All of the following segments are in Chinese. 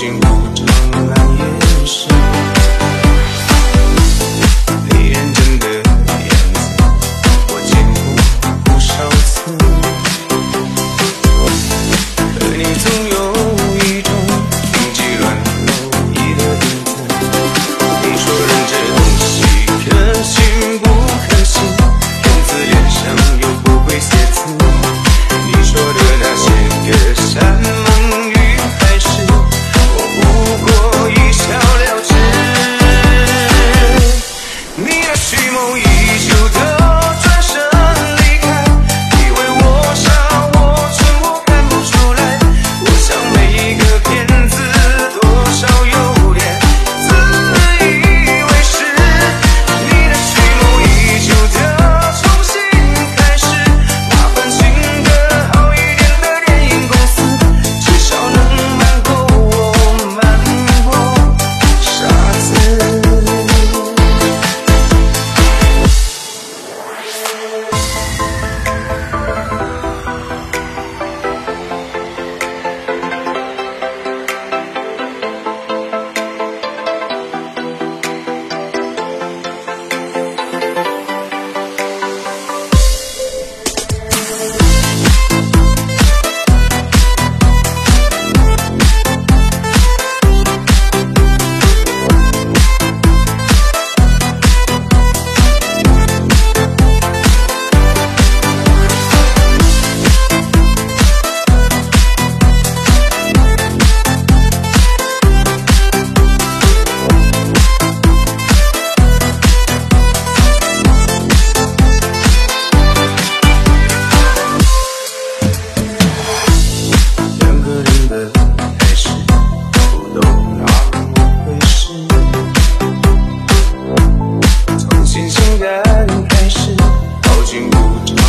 开始，靠近情不知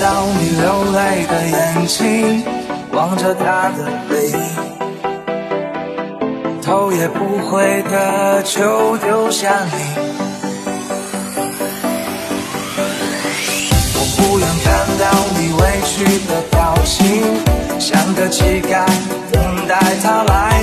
到你流泪的眼睛，望着他的背影，头也不回的就丢下你。我不愿看到你委屈的表情，像个乞丐等待他来。